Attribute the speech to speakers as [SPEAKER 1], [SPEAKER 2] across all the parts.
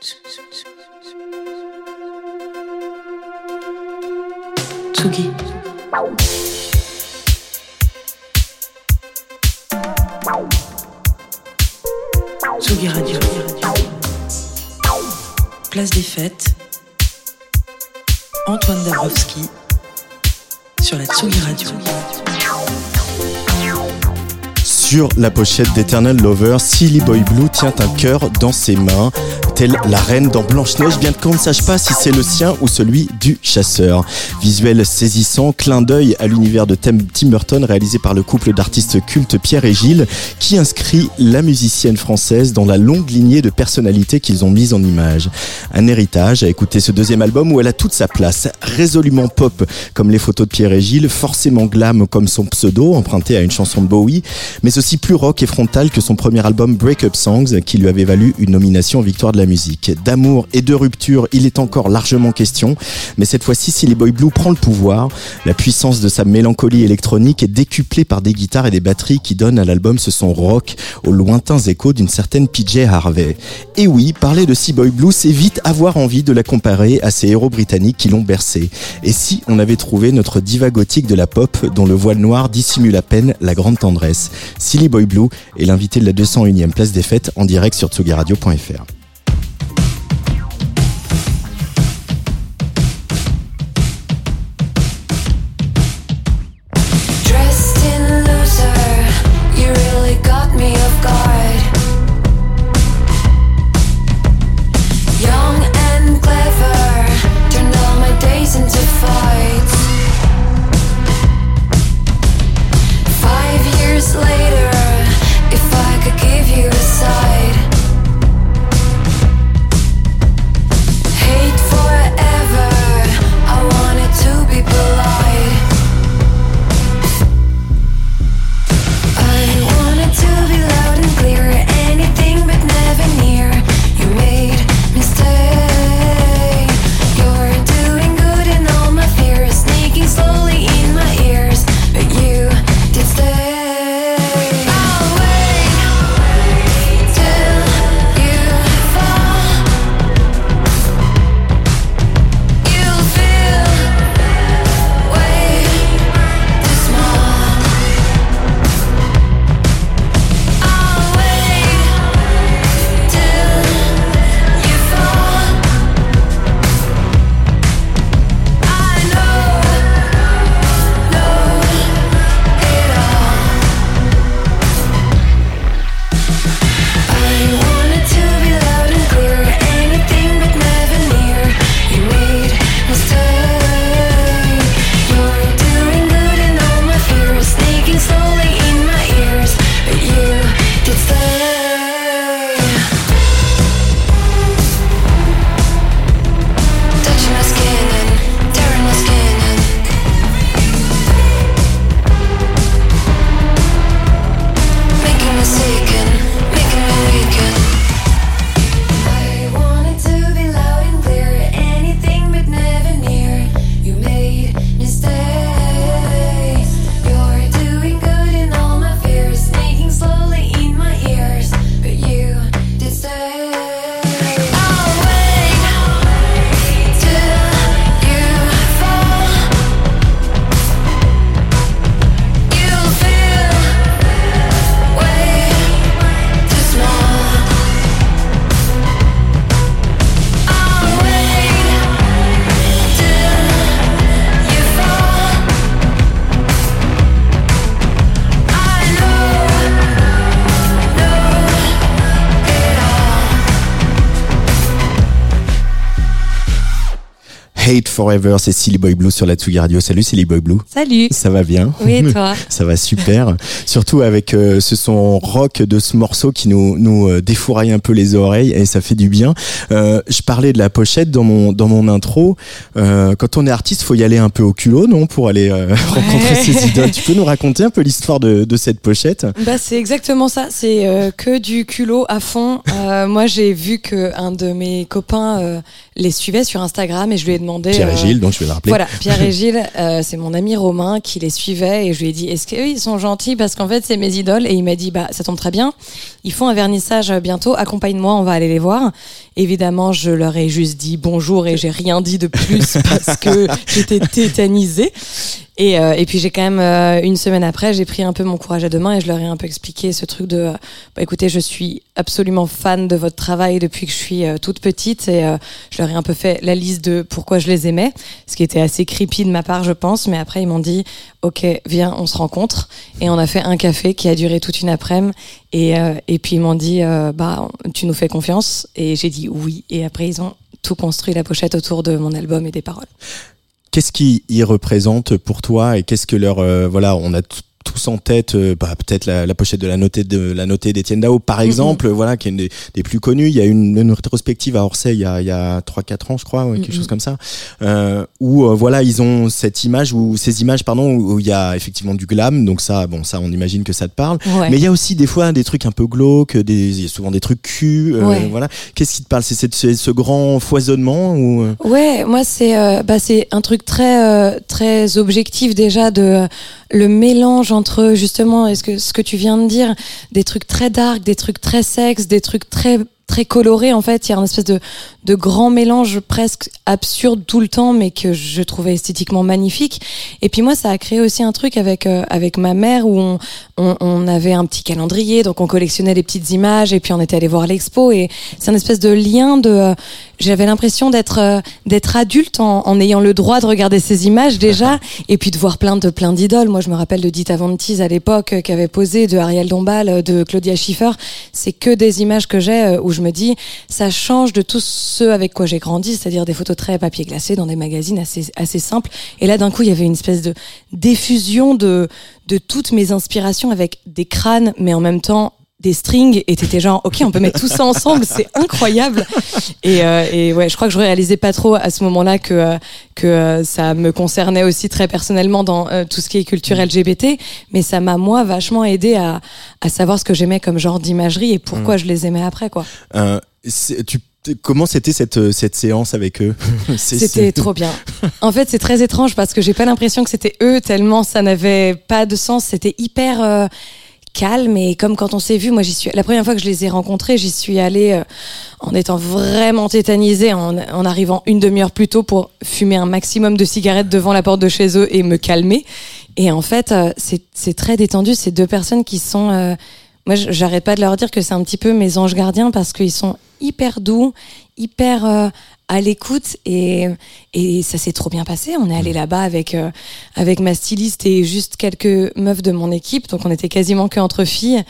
[SPEAKER 1] Tsugi. Tsugi Radio. Place des fêtes. Antoine Dabrowski sur la Tsugi Radio.
[SPEAKER 2] Sur la pochette d'Eternal Lover, Silly Boy Blue tient un cœur dans ses mains, telle la reine dans Blanche-Neige, bien qu'on ne sache pas si c'est le sien ou celui du chasseur. Visuel saisissant, clin d'œil à l'univers de Tim Burton réalisé par le couple d'artistes cultes Pierre et Gilles, qui inscrit la musicienne française dans la longue lignée de personnalités qu'ils ont mises en image. Un héritage à écouter ce deuxième album où elle a toute sa place, résolument pop comme les photos de Pierre et Gilles, forcément glam comme son pseudo emprunté à une chanson de Bowie, mais aussi plus rock et frontal que son premier album Break Up Songs qui lui avait valu une nomination aux victoires de la musique. D'amour et de rupture, il est encore largement question, mais cette fois-ci, Silly Boy Blue prend le pouvoir. La puissance de sa mélancolie électronique est décuplée par des guitares et des batteries qui donnent à l'album ce son rock aux lointains échos d'une certaine PJ Harvey. Et oui, parler de Silly Boy Blue, c'est vite avoir envie de la comparer à ces héros britanniques qui l'ont bercé. Et si on avait trouvé notre diva gothique de la pop dont le voile noir dissimule à peine la grande tendresse? Silly Boy Blue est l'invité de la 201e place des fêtes en direct sur tsugiradio.fr.
[SPEAKER 3] Forever,
[SPEAKER 4] c'est Silly Boy Blue sur la Tsugi Radio. Salut Silly Boy Blue.
[SPEAKER 2] Salut.
[SPEAKER 4] Ça va bien
[SPEAKER 2] Oui, et toi
[SPEAKER 4] Ça va super. Surtout avec euh, ce son rock de ce morceau qui nous, nous euh, défouraille un peu les oreilles et ça fait du bien. Euh, je parlais de la pochette dans mon, dans mon intro. Euh, quand on est artiste, faut y aller un peu au culot, non Pour aller euh, rencontrer ses idoles. Tu peux nous raconter un peu l'histoire de, de cette pochette?
[SPEAKER 2] Bah c'est exactement ça. C'est euh, que du culot à fond. Euh, moi j'ai vu que un de mes copains euh, les suivait sur Instagram et je lui ai demandé.
[SPEAKER 4] Pierre et
[SPEAKER 2] euh,
[SPEAKER 4] Gilles, donc je vais le rappeler.
[SPEAKER 2] Voilà, Pierre et Gilles, euh, c'est mon ami Romain qui les suivait et je lui ai dit est-ce qu'eux ils sont gentils? Parce qu'en fait c'est mes idoles et il m'a dit bah ça tombe très bien. Ils font un vernissage euh, bientôt, accompagne-moi, on va aller les voir. Évidemment, je leur ai juste dit bonjour et j'ai rien dit de plus parce que j'étais tétanisée. Et, euh, et puis j'ai quand même euh, une semaine après, j'ai pris un peu mon courage à deux mains et je leur ai un peu expliqué ce truc de, euh, bah, écoutez, je suis absolument fan de votre travail depuis que je suis toute petite et je leur ai un peu fait la liste de pourquoi je les aimais, ce qui était assez creepy de ma part, je pense. Mais après ils m'ont dit, ok, viens, on se rencontre et on a fait un café qui a duré toute une après-midi et et puis ils m'ont dit, euh, bah tu nous fais confiance et j'ai dit oui et après ils ont tout construit la pochette autour de mon album et des paroles.
[SPEAKER 4] Qu'est-ce qui y représente pour toi et qu'est-ce que leur euh, voilà on a tous en tête euh, bah, peut-être la, la pochette de la notée de la notée d'Étienne Dao par exemple voilà qui est une des, des plus connues. Il y a une, une rétrospective à Orsay il y a il y a trois quatre ans je crois ouais, quelque
[SPEAKER 2] Mhm.
[SPEAKER 4] chose comme ça euh, où euh, voilà ils ont cette image ou ces images pardon où il y a effectivement du glam. Donc ça bon ça on imagine que ça te parle.
[SPEAKER 2] Ouais.
[SPEAKER 4] mais il y a aussi des fois des trucs un peu glauques des il y a souvent des trucs cul euh,
[SPEAKER 2] Ouais.
[SPEAKER 4] voilà. Qu'est-ce qui te parle? C'est ce grand foisonnement ou euh,
[SPEAKER 2] Ouais, moi c'est euh, bah c'est un truc très euh, très objectif déjà de euh, le mélange entre justement est-ce que ce que tu viens de dire des trucs très dark, des trucs très sexe, des trucs très très colorés en fait, il y a une espèce de de grand mélange presque absurde tout le temps mais que je trouvais esthétiquement magnifique. Et puis moi ça a créé aussi un truc avec euh, avec ma mère où on, on on avait un petit calendrier donc on collectionnait les petites images et puis on était allé voir l'expo et c'est un espèce de lien de euh, j'avais l'impression d'être euh, d'être adulte en, en ayant le droit de regarder ces images déjà et puis de voir plein de plein d'idoles. Moi, je me rappelle de Dita Von Teese à l'époque qui avait posé de Ariel Dombal, de Claudia Schiffer. C'est que des images que j'ai où je me dis ça change de tous ceux avec quoi j'ai grandi, c'est-à-dire des photos très papier glacé dans des magazines assez simples. Et là, d'un coup, il y avait une espèce de diffusion de toutes mes inspirations avec des crânes, mais en même temps des strings et t'étais genre ok on peut mettre tout ça ensemble c'est incroyable. Et, euh, et ouais je crois que je réalisais pas trop à ce moment-là que euh, que euh, ça me concernait aussi très personnellement dans euh, tout ce qui est culture LGBT mais ça m'a moi vachement aidé à à savoir ce que j'aimais comme genre d'imagerie et pourquoi je les aimais après quoi.
[SPEAKER 4] Euh, tu, comment c'était cette, cette séance avec eux?
[SPEAKER 2] C'était trop bien. En fait, c'est très étrange parce que j'ai pas l'impression que c'était eux tellement ça n'avait pas de sens. C'était hyper euh, calme et comme quand on s'est vu, moi j'y suis. La première fois que je les ai rencontrés, j'y suis allée euh, en étant vraiment tétanisée, en, arrivant une demi-heure plus tôt pour fumer un maximum de cigarettes devant la porte de chez eux et me calmer. Et en fait, euh, c'est très détendu. C'est deux personnes qui sont euh, moi, j'arrête pas de leur dire que c'est un petit peu mes anges gardiens parce qu'ils sont hyper doux, hyper à l'écoute et, et ça s'est trop bien passé. On est allé là-bas avec euh, avec ma styliste et juste quelques meufs de mon équipe, donc on était quasiment que entre filles.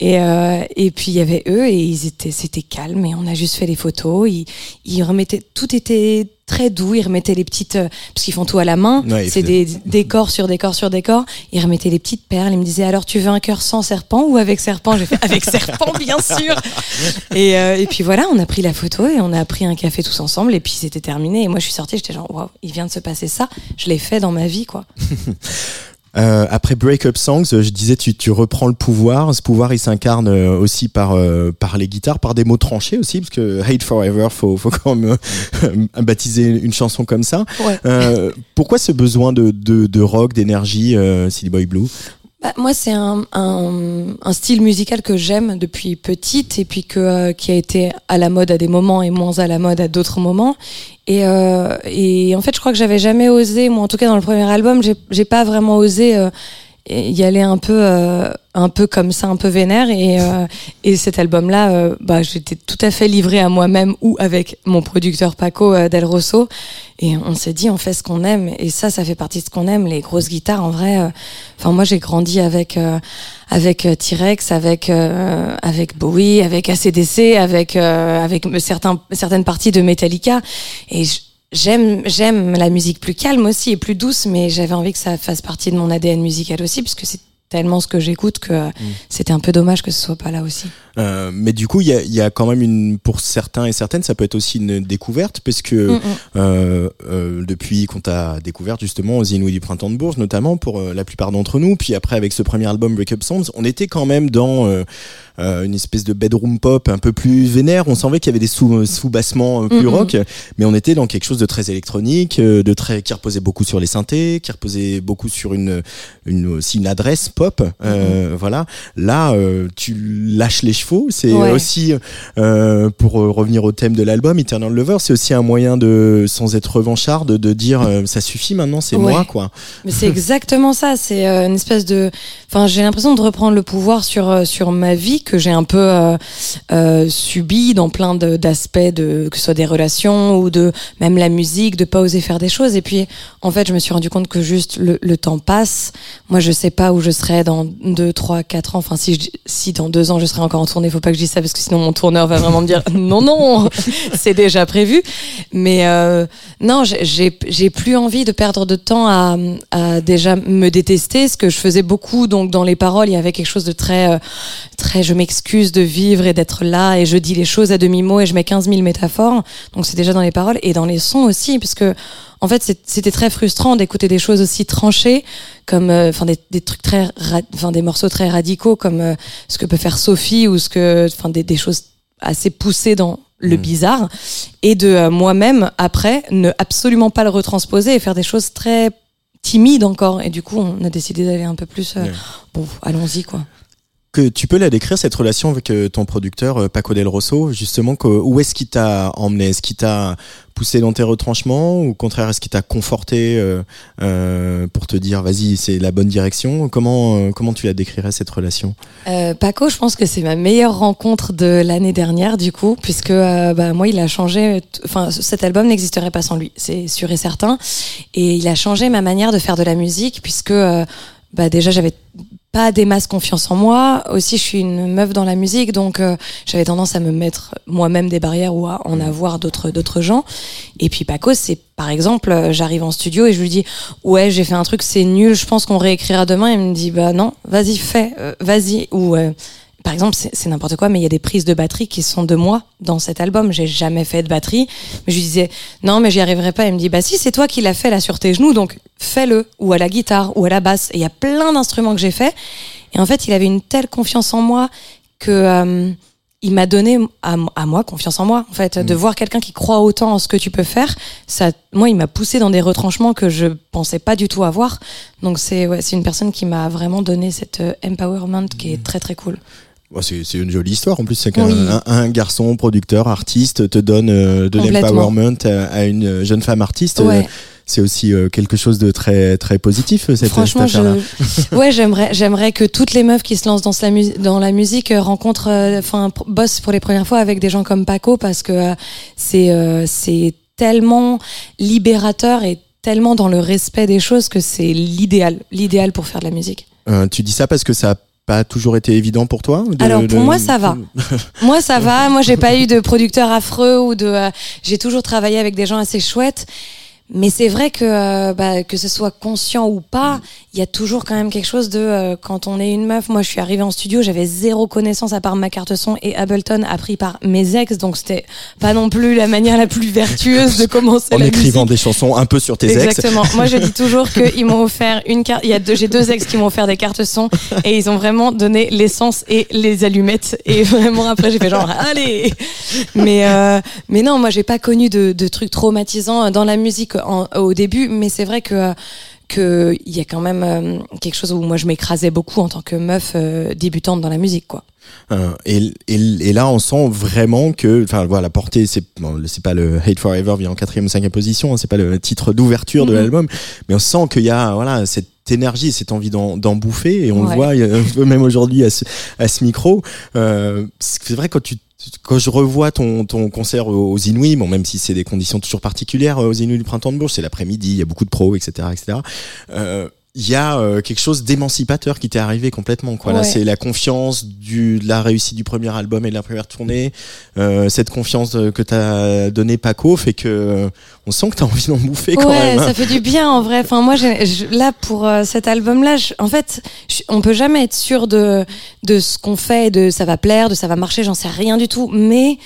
[SPEAKER 2] Et euh, et puis il y avait eux et ils étaient c'était calme et on a juste fait les photos. Ils ils remettaient tout était très doux. Ils remettaient les petites euh, parce qu'ils font tout à la main.
[SPEAKER 4] Ouais,
[SPEAKER 2] c'est des décors sur décors sur décors. Ils remettaient les petites perles. Ils me disaient alors tu veux un cœur sans serpent ou avec serpent? J'ai fait avec serpent bien sûr. Et, euh, et puis voilà, on a pris la photo et on a pris un café tous ensemble et puis c'était terminé. Et moi je suis sortie, j'étais genre waouh, il vient de se passer ça. Je l'ai fait dans ma vie quoi.
[SPEAKER 4] Euh, après Breakup Songs, euh, je disais tu, tu reprends le pouvoir. Ce pouvoir, il s'incarne euh, aussi par euh, par les guitares, par des mots tranchés aussi, parce que Hate Forever, faut faut quand même euh, baptiser une chanson comme ça.
[SPEAKER 2] Ouais.
[SPEAKER 4] Euh, pourquoi ce besoin de de, de rock, d'énergie, euh, Silly Boy Blue?
[SPEAKER 2] Bah, moi, c'est un, un, un style musical que j'aime depuis petite et puis que, euh, qui a été à la mode à des moments et moins à la mode à d'autres moments. Et, euh, et en fait, je crois que j'avais jamais osé, moi en tout cas dans le premier album, j'ai pas vraiment osé euh, y aller un peu, euh, un peu comme ça, un peu vénère. Et, euh, et cet album-là, euh, bah, j'étais tout à fait livrée à moi-même ou avec mon producteur Paco euh, Del Rosso. Et on s'est dit, on fait ce qu'on aime. Et ça, ça fait partie de ce qu'on aime. Les grosses guitares, en vrai. euh, Enfin, moi, j'ai grandi avec avec T-Rex, avec avec Bowie, avec ACDC, avec avec certains certaines parties de Metallica. Et je- j'aime j'aime la musique plus calme aussi et plus douce, mais j'avais envie que ça fasse partie de mon ADN musical aussi, puisque c'est tellement ce que j'écoute que euh, c'était un peu dommage que ce soit pas là aussi.
[SPEAKER 4] Euh, mais du coup, il y a, y a quand même une, pour certains et certaines, ça peut être aussi une découverte, parce que
[SPEAKER 2] Mm, mm.
[SPEAKER 4] euh, euh, depuis qu'on t'a découvert justement aux Inouïs du Printemps de Bourges, notamment pour euh, la plupart d'entre nous, puis après avec ce premier album Break Up Songs, on était quand même dans euh, une espèce de bedroom pop un peu plus vénère. On savait qu'il y avait des sous, sous-bassements euh, plus
[SPEAKER 2] Mhm.
[SPEAKER 4] rock, mais on était dans quelque chose de très électronique, euh, de très qui reposait beaucoup sur les synthés, qui reposait beaucoup sur une, une aussi une adresse pop. Euh, Voilà. Là, euh, tu lâches les C'est
[SPEAKER 2] Ouais.
[SPEAKER 4] aussi euh, pour euh, revenir au thème de l'album Eternal Lover, c'est aussi un moyen de, sans être revanchard, de, de dire euh, ça suffit maintenant, c'est
[SPEAKER 2] Ouais.
[SPEAKER 4] moi quoi.
[SPEAKER 2] Mais c'est exactement ça. C'est une espèce de. Enfin, j'ai l'impression de reprendre le pouvoir sur sur ma vie que j'ai un peu subi dans plein d'aspects de que ce soit des relations ou de même la musique, de pas oser faire des choses. Et puis, en fait, je me suis rendu compte que juste le, le temps passe. Moi, je sais pas où je serai dans deux, trois, quatre ans. Enfin, si je, si dans deux ans je serai encore en tournée, faut pas que je dise ça parce que sinon mon tourneur va vraiment me dire non, non, c'est déjà prévu. Mais euh, non, j'ai- plus envie de perdre de temps à, déjà me détester, ce que je faisais beaucoup. Donc dans les paroles, il y avait quelque chose de très, euh, très, je m'excuse de vivre et d'être là, et je dis les choses à demi mot et je mets 15 000 métaphores. Donc c'est déjà dans les paroles et dans les sons aussi, parce que en fait c'était très frustrant d'écouter des choses aussi tranchées, comme, euh, enfin des, des trucs très, enfin des morceaux très radicaux comme euh, ce que peut faire Sophie ou ce que, enfin des, des choses assez poussées dans le
[SPEAKER 4] Mm.
[SPEAKER 2] bizarre. Et de euh, moi-même après ne absolument pas le retransposer et faire des choses très timides encore. Et du coup on a décidé d'aller un peu plus euh, bon allons-y quoi
[SPEAKER 4] Que tu peux la décrire cette relation avec euh, ton producteur euh, Paco Del Rosso, justement, que, où est-ce qu'il t'a emmené? Est-ce qu'il t'a poussé dans tes retranchements ou au contraire est-ce qu'il t'a conforté euh, euh, pour te dire vas-y c'est la bonne direction? Comment comment tu la décrirais cette relation?
[SPEAKER 2] Paco, je pense que c'est ma meilleure rencontre de l'année dernière, du coup, puisque bah, moi, il a changé. Enfin, cet album n'existerait pas sans lui, c'est sûr et certain. Et il a changé ma manière de faire de la musique, puisque bah, déjà, j'avais pas des masses confiance en moi. Aussi, je suis une meuf dans la musique, donc euh, j'avais tendance à me mettre moi-même des barrières ou à en avoir d'autres d'autres gens. Et puis Paco, c'est par exemple, euh, j'arrive en studio et je lui dis ouais, j'ai fait un truc, c'est nul, je pense qu'on réécrira demain. Il me dit bah non, vas-y fais, euh, vas-y. Ou euh, par exemple, c'est n'importe quoi, mais il y a des prises de batterie qui sont de moi dans cet album. J'ai jamais fait de batterie, mais je lui disais non, mais j'y arriverai pas. Il me dit bah si, c'est toi qui l'as fait là sur tes genoux, donc fais-le. Ou à la guitare, ou à la basse. Et il y a plein d'instruments que j'ai fait. Et en fait, il avait une telle confiance en moi que euh, il m'a donné à, à moi confiance en moi. En fait, de voir quelqu'un qui croit autant en ce que tu peux faire, ça, moi, il m'a poussé dans des retranchements que je pensais pas du tout avoir. Donc c'est ouais, c'est une personne qui m'a vraiment donné cette euh, empowerment qui est très très cool.
[SPEAKER 4] Bon, c'est une jolie histoire en plus, c'est qu'un
[SPEAKER 2] Oui.
[SPEAKER 4] un, garçon, producteur, artiste te donne euh, de l'empowerment à, à une jeune femme artiste.
[SPEAKER 2] Ouais.
[SPEAKER 4] Euh, C'est aussi euh, quelque chose de très très positif cette,
[SPEAKER 2] Franchement,
[SPEAKER 4] cette affaire-là.
[SPEAKER 2] je, ouais, j'aimerais, j'aimerais que toutes les meufs qui se lancent dans la, mus- dans la musique euh, rencontrent, euh, enfin, pr- bossent pour les premières fois avec des gens comme Paco parce que euh, c'est, euh, c'est tellement libérateur et tellement dans le respect des choses que c'est l'idéal, l'idéal pour faire de la musique.
[SPEAKER 4] Euh, tu dis ça parce que ça pas toujours été évident pour toi de-
[SPEAKER 2] Alors, pour
[SPEAKER 4] de-
[SPEAKER 2] moi, ça va. Moi, ça va. Moi, j'ai pas eu de producteur affreux ou de. euh, j'ai toujours travaillé avec des gens assez chouettes. Mais c'est vrai que euh, bah, que ce soit conscient ou pas, il y a toujours quand même quelque chose de euh, quand on est une meuf. Moi, je suis arrivée en studio, j'avais zéro connaissance à part ma carte son et Ableton appris par mes ex, donc c'était pas non plus la manière la plus vertueuse de commencer
[SPEAKER 4] en
[SPEAKER 2] la
[SPEAKER 4] écrivant
[SPEAKER 2] musique.
[SPEAKER 4] des chansons un peu sur tes ex.
[SPEAKER 2] Exactement. Moi, je dis toujours qu'ils m'ont offert une carte. Il y a deux, j'ai deux ex qui m'ont offert des cartes son et ils ont vraiment donné l'essence et les allumettes. Et vraiment après, j'ai fait genre allez. Mais euh, mais non, moi, j'ai pas connu de, de trucs traumatisants dans la musique en- au début. Mais c'est vrai que que il y a quand même euh, quelque chose où moi je m'écrasais beaucoup en tant que meuf euh, débutante dans la musique quoi.
[SPEAKER 4] Euh, et, et, et là, on sent vraiment que, enfin, voilà, la portée, c'est bon, c'est pas le Hate Forever vient en quatrième ou cinquième position, hein, c'est pas le titre d'ouverture de
[SPEAKER 2] Mhm.
[SPEAKER 4] l'album, mais on sent qu'il y a, voilà, cette énergie, cette envie d'en bouffer, et on le voit euh, même aujourd'hui à ce, à ce micro. Euh, c'est vrai quand tu quand je revois ton, ton concert aux Inouïs, bon, même si c'est des conditions toujours particulières euh, aux Inouïs du printemps de Bourges, c'est l'après-midi, il y a beaucoup de pros, etc., etc. il y a euh, quelque chose d'émancipateur qui t'est arrivé complètement. Quoi. Là, c'est la confiance du, de la réussite du premier album et de la première tournée. Euh, cette confiance euh, que t'as donné Paco fait que euh, on sent que t'as envie d'en bouffer quand
[SPEAKER 2] ouais,
[SPEAKER 4] même.
[SPEAKER 2] ça fait du bien en vrai. Enfin, moi, j'ai- je- là pour euh, cet album-là, en fait, on peut jamais être sûr de de ce qu'on fait, de ça va plaire, de ça va marcher. J'en sais rien du tout, mais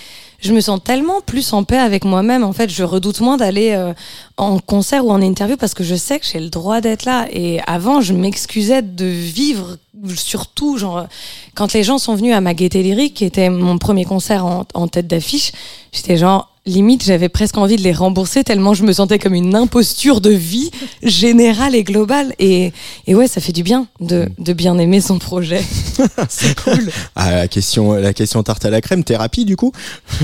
[SPEAKER 2] je me sens tellement plus en paix avec moi-même. En fait, je redoute moins d'aller euh, en concert ou en interview parce que je sais que j'ai le droit d'être là. Et avant, je m'excusais de vivre, surtout genre quand les gens sont venus à ma gaieté lyrique, qui était mon premier concert en, en tête d'affiche, j'étais genre limite j'avais presque envie de les rembourser tellement je me sentais comme une imposture de vie générale et globale. Et, et ouais ça fait du bien de, de bien aimer son projet. C'est cool.
[SPEAKER 4] Ah, la question, la question tarte à la crème, thérapie du coup.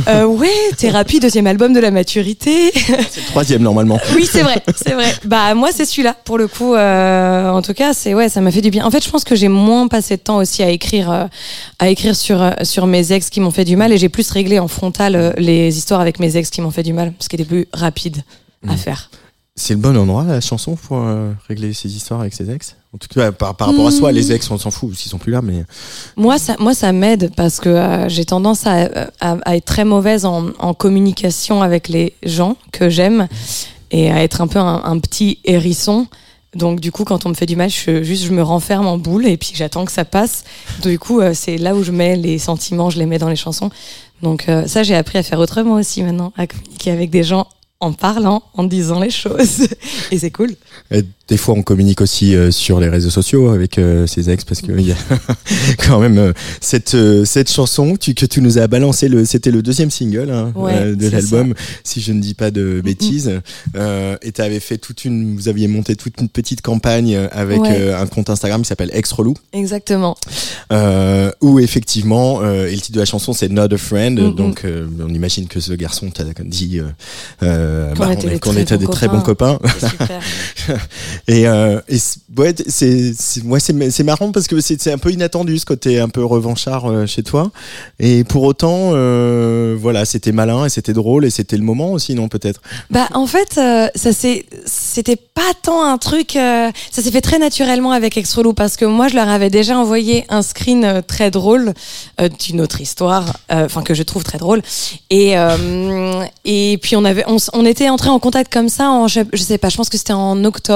[SPEAKER 2] euh, ouais thérapie deuxième album de la maturité.
[SPEAKER 4] C'est le troisième normalement.
[SPEAKER 2] oui c'est vrai c'est vrai. Bah moi c'est celui-là pour le coup. Euh, en tout cas c'est ouais ça m'a fait du bien. En fait je pense que j'ai moins passé de temps aussi à écrire euh, à écrire sur euh, sur mes ex qui m'ont fait du mal et j'ai plus réglé en frontal euh, les histoires avec mes ex qui m'ont fait du mal ce qui était plus rapide à
[SPEAKER 4] Mm.
[SPEAKER 2] faire
[SPEAKER 4] C'est le bon endroit la chanson pour euh, régler ses histoires avec ses ex? En tout cas, par, par rapport à soi,
[SPEAKER 2] Mm.
[SPEAKER 4] les ex, on s'en fout s'ils sont plus là, mais
[SPEAKER 2] Moi, ça, moi, ça m'aide parce que euh, j'ai tendance à, à, à être très mauvaise en, en communication avec les gens que j'aime et à être un peu un, un petit hérisson. Donc, du coup, quand on me fait du mal, je, juste je me renferme en boule et puis j'attends que ça passe. Du coup, euh, c'est là où je mets les sentiments, je les mets dans les chansons. Donc, euh, ça, j'ai appris à faire autrement aussi maintenant, à communiquer avec des gens en parlant, en disant les choses. Et c'est cool.
[SPEAKER 4] Euh, des fois, on communique aussi euh, sur les réseaux sociaux avec euh, ses ex parce que il y a quand même euh, cette euh, cette chanson tu, que tu nous as balancé. Le, c'était le deuxième single hein,
[SPEAKER 2] Ouais,
[SPEAKER 4] euh, de l'album, si je ne dis pas de bêtises. Euh, et tu avais fait toute une, vous aviez monté toute une petite campagne avec
[SPEAKER 2] Ouais.
[SPEAKER 4] euh, un compte Instagram qui s'appelle Extrelou.
[SPEAKER 2] Exactement.
[SPEAKER 4] Euh, où effectivement, euh, et le titre de la chanson c'est Not a Friend,
[SPEAKER 2] Mm, mm.
[SPEAKER 4] donc euh, on imagine que ce garçon t'a dit
[SPEAKER 2] Qu'on
[SPEAKER 4] bah,
[SPEAKER 2] était
[SPEAKER 4] on est-
[SPEAKER 2] des très
[SPEAKER 4] était
[SPEAKER 2] bons
[SPEAKER 4] des très bons copains.
[SPEAKER 2] Super.
[SPEAKER 4] Et, euh, et ouais, c'est ouais, marrant parce que c'est un peu inattendu ce côté un peu revanchard euh, chez toi. Et pour autant, euh, voilà, c'était malin et c'était drôle et c'était le moment aussi, non peut-être?
[SPEAKER 2] Bah en fait, euh, ça c'était pas tant un truc. euh, ça s'est fait très naturellement avec Extrolou parce que moi je leur avais déjà envoyé un screen euh, très drôle d'une autre histoire, enfin que je trouve très drôle. Et et puis on avait on, on était entré en contact comme ça en je, je sais pas, je pense que c'était en octobre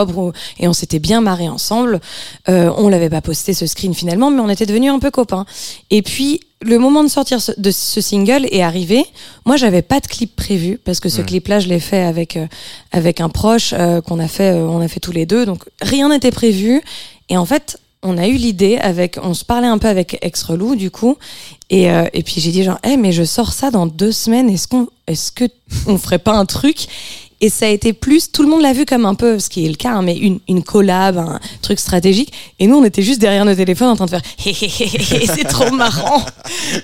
[SPEAKER 2] et on s'était bien marré ensemble. Euh, on l'avait pas posté ce screen finalement, mais on était devenus un peu copains. Et puis le moment de sortir ce- de ce single est arrivé. Moi, j'avais pas de clip prévu parce que ce clip-là, je l'ai fait avec euh, avec un proche euh, qu'on a fait, euh, on a fait tous les deux. Donc rien n'était prévu. Et en fait, on a eu l'idée avec, on se parlait un peu avec ex relou du coup. Et euh, et puis j'ai dit genre, eh mais je sors ça dans deux semaines. Est-ce qu'on, est-ce que on ferait pas un truc? Et ça a été plus, tout le monde l'a vu comme un peu, ce qui est le cas, hein, mais une, une collab, un truc stratégique. Et nous, on était juste derrière nos téléphones en train de faire hé hé hé hé, c'est trop marrant.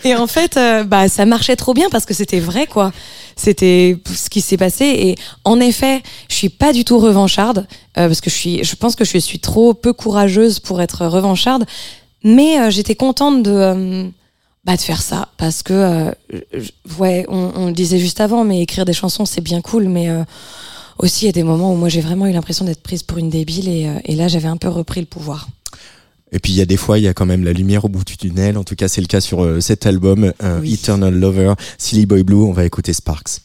[SPEAKER 2] Et en fait, euh, bah, ça marchait trop bien parce que c'était vrai, quoi. C'était ce qui s'est passé. Et en effet, je suis pas du tout revancharde euh, parce que je suis, je pense que je suis trop peu courageuse pour être revancharde. Mais euh, j'étais contente de, euh, bah, de faire ça parce que, euh, je- ouais, on, on le disait juste avant, mais écrire des chansons c'est bien cool, mais euh, aussi il y a des moments où moi j'ai vraiment eu l'impression d'être prise pour une débile et, euh, et là j'avais un peu repris le pouvoir.
[SPEAKER 4] Et puis il y a des fois, il y a quand même la lumière au bout du tunnel. En tout cas, c'est le cas sur cet album,
[SPEAKER 2] Oui.
[SPEAKER 4] Eternal Lover, Silly Boy Blue. On va écouter Sparks.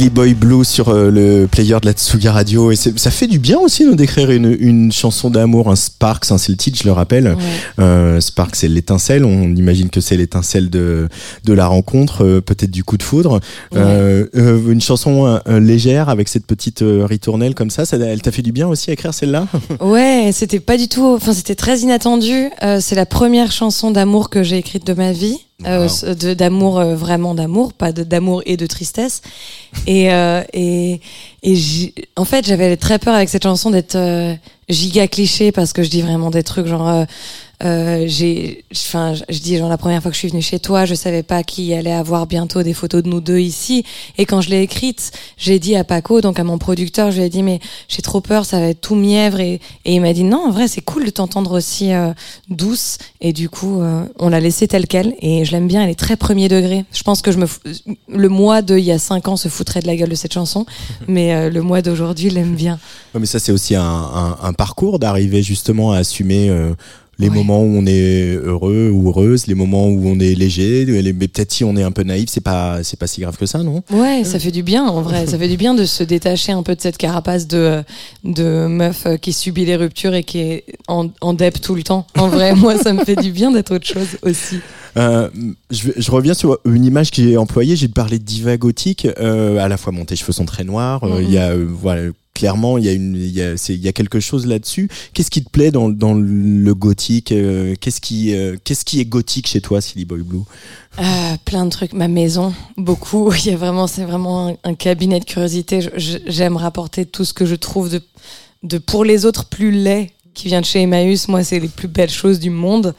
[SPEAKER 4] Silly Boy Blue sur euh, le player de la Tsuga Radio et ça fait du bien aussi nous d'écrire une, une chanson d'amour, un Sparks, c'est le titre, je le rappelle.
[SPEAKER 2] Ouais.
[SPEAKER 4] Euh, Sparks, c'est l'étincelle. On imagine que c'est l'étincelle de de la rencontre, euh, peut-être du coup de foudre. Euh, une chanson légère avec cette petite ritournelle comme ça, ça elle t'a fait du bien aussi à écrire celle-là?
[SPEAKER 2] Ouais, c'était pas du tout. Enfin, c'était très inattendu. C'est la première chanson d'amour que j'ai écrite de ma vie.
[SPEAKER 4] Wow.
[SPEAKER 2] de d'amour vraiment d'amour, pas de- d'amour et de tristesse. Et euh, et en fait, j'avais très peur avec cette chanson d'être euh, giga cliché parce que je dis vraiment des trucs genre. Euh, j'ai, enfin, je dis genre la première fois que je suis venue chez toi, je savais pas qui allait avoir bientôt des photos de nous deux ici. Et quand je l'ai écrite, j'ai dit à Paco, donc à mon producteur, je lui ai dit mais j'ai trop peur, ça va être tout mièvre. Et, et il m'a dit non, en vrai c'est cool de t'entendre aussi euh, douce. Et du coup, euh, on l'a laissée telle quelle. Et je l'aime bien, elle est très premier degré. Je pense que je me, le mois de il y a cinq ans se foutrait de la gueule de cette chanson, mais euh, le mois d'aujourd'hui l'aime bien.
[SPEAKER 4] Ouais, mais ça, c'est aussi un, un, un parcours d'arriver justement à assumer euh, les
[SPEAKER 2] Ouais.
[SPEAKER 4] moments où on est heureux ou heureuse, les moments où on est léger, les- mais peut-être si on est un peu naïf, c'est pas c'est pas si grave que ça, non?
[SPEAKER 2] Ouais, ça fait du bien en vrai. Ça fait du bien de se détacher un peu de cette carapace de, de meuf qui subit les ruptures et qui est en, en dep tout le temps. En vrai, moi, ça me fait du bien d'être autre chose aussi.
[SPEAKER 4] Euh, je, reviens sur une image que j'ai employée. J'ai parlé de diva gothique. Euh, à la fois, mon tes cheveux sont très noirs. euh, Il y a, voilà, clairement, il y a une, il y a, il y a quelque chose là-dessus. Qu'est-ce qui te plaît dans, dans le gothique euh, Qu'est-ce qui, euh, qu'est-ce qui est gothique chez toi, Silly Boy Blue?
[SPEAKER 2] Euh, plein de trucs, ma maison, beaucoup. Il y a vraiment, c'est vraiment un, cabinet de curiosité. J'aime rapporter tout ce que je trouve de, de pour les autres plus laid qui vient de chez Emmaüs. Moi, c'est les plus belles choses du monde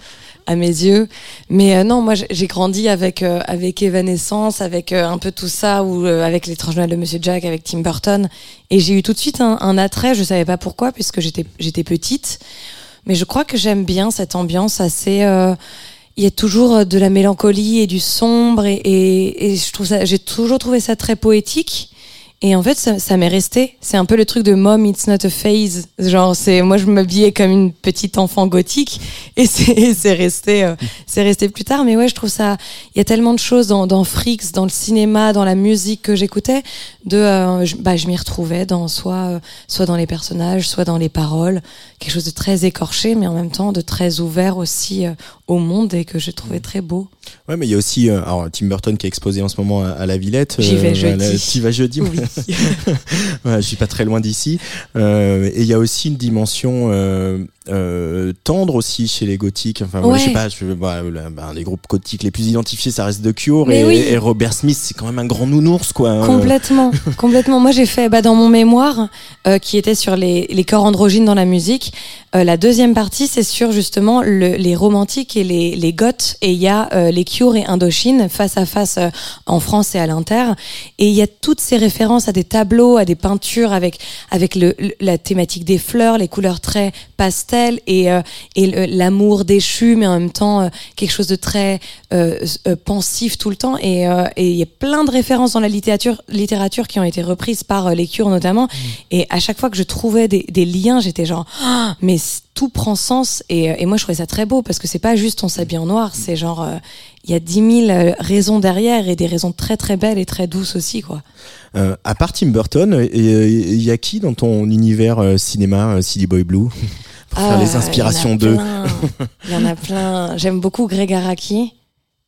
[SPEAKER 2] à mes yeux. Mais euh, non, moi, j'ai- grandi avec euh, avec Evanescence, avec euh, un peu tout ça, ou euh, avec l'étrange Noël de Monsieur Jack, avec Tim Burton. Et j'ai eu tout de suite un, un attrait. Je savais pas pourquoi, puisque j'étais j'étais petite. Mais je crois que j'aime bien cette ambiance assez. euh, il y a toujours euh, de la mélancolie et du sombre et, et, et je trouve ça j'ai toujours trouvé ça très poétique et en fait ça, ça m'est resté. C'est un peu le truc de mom it's not a phase. Genre c'est moi je m'habillais comme une petite enfant gothique et c'est resté euh, c'est resté plus tard. Mais ouais je trouve ça il y a tellement de choses dans dans Freaks dans le cinéma dans la musique que j'écoutais de euh, je, bah je m'y retrouvais dans soit euh, soit dans les personnages soit dans les paroles. Quelque chose de très écorché mais en même temps de très ouvert aussi euh, au monde et que je trouvais très beau
[SPEAKER 4] Ouais, mais il y a aussi euh, alors, Tim Burton qui est exposé en ce moment à, à la Villette.
[SPEAKER 2] J'y vais
[SPEAKER 4] voilà,
[SPEAKER 2] jeudi.
[SPEAKER 4] T'y vas jeudi.
[SPEAKER 2] Oui.
[SPEAKER 4] Ouais, je suis pas très loin d'ici. Euh, et il y a aussi une dimension euh, tendre aussi chez les gothiques. Enfin, moi, je sais pas, je, bah, bah, un des groupes gothiques les plus identifiés, ça reste The Cure. Et,
[SPEAKER 2] oui.
[SPEAKER 4] et Robert Smith, c'est quand même un grand nounours, quoi. hein.
[SPEAKER 2] Complètement, complètement. Moi, j'ai fait bah, dans mon mémoire euh, qui était sur les, les corps androgynes dans la musique. euh, la deuxième partie, c'est sur justement le- les romantiques et les, les goths. Et il y a euh, les Cure et Indochine face à face euh, en France et à l'Inter. Et il y a toutes ces références à des tableaux, à des peintures avec avec le, le- la thématique des fleurs, les couleurs très pastel et euh, et l'amour déchu, mais en même temps euh, quelque chose de très euh, pensif tout le temps. Et il y a plein de références dans la littérature littérature qui ont été reprises par les Cures notamment. Et à chaque fois que je trouvais des, des liens, j'étais genre Ah, mais tout prend sens. Et, et moi je trouvais ça très beau parce que c'est pas juste on s'habille en noir, c'est genre il y a dix mille euh, raisons derrière et des raisons très très belles et très douces aussi quoi.
[SPEAKER 4] Euh, à part Tim Burton, il y a qui dans ton univers euh, cinéma, euh, Silly Boy Blue Pour faire
[SPEAKER 2] Ah,
[SPEAKER 4] les inspirations d'eux.
[SPEAKER 2] Il y en a plein. J'aime beaucoup Greg Araki.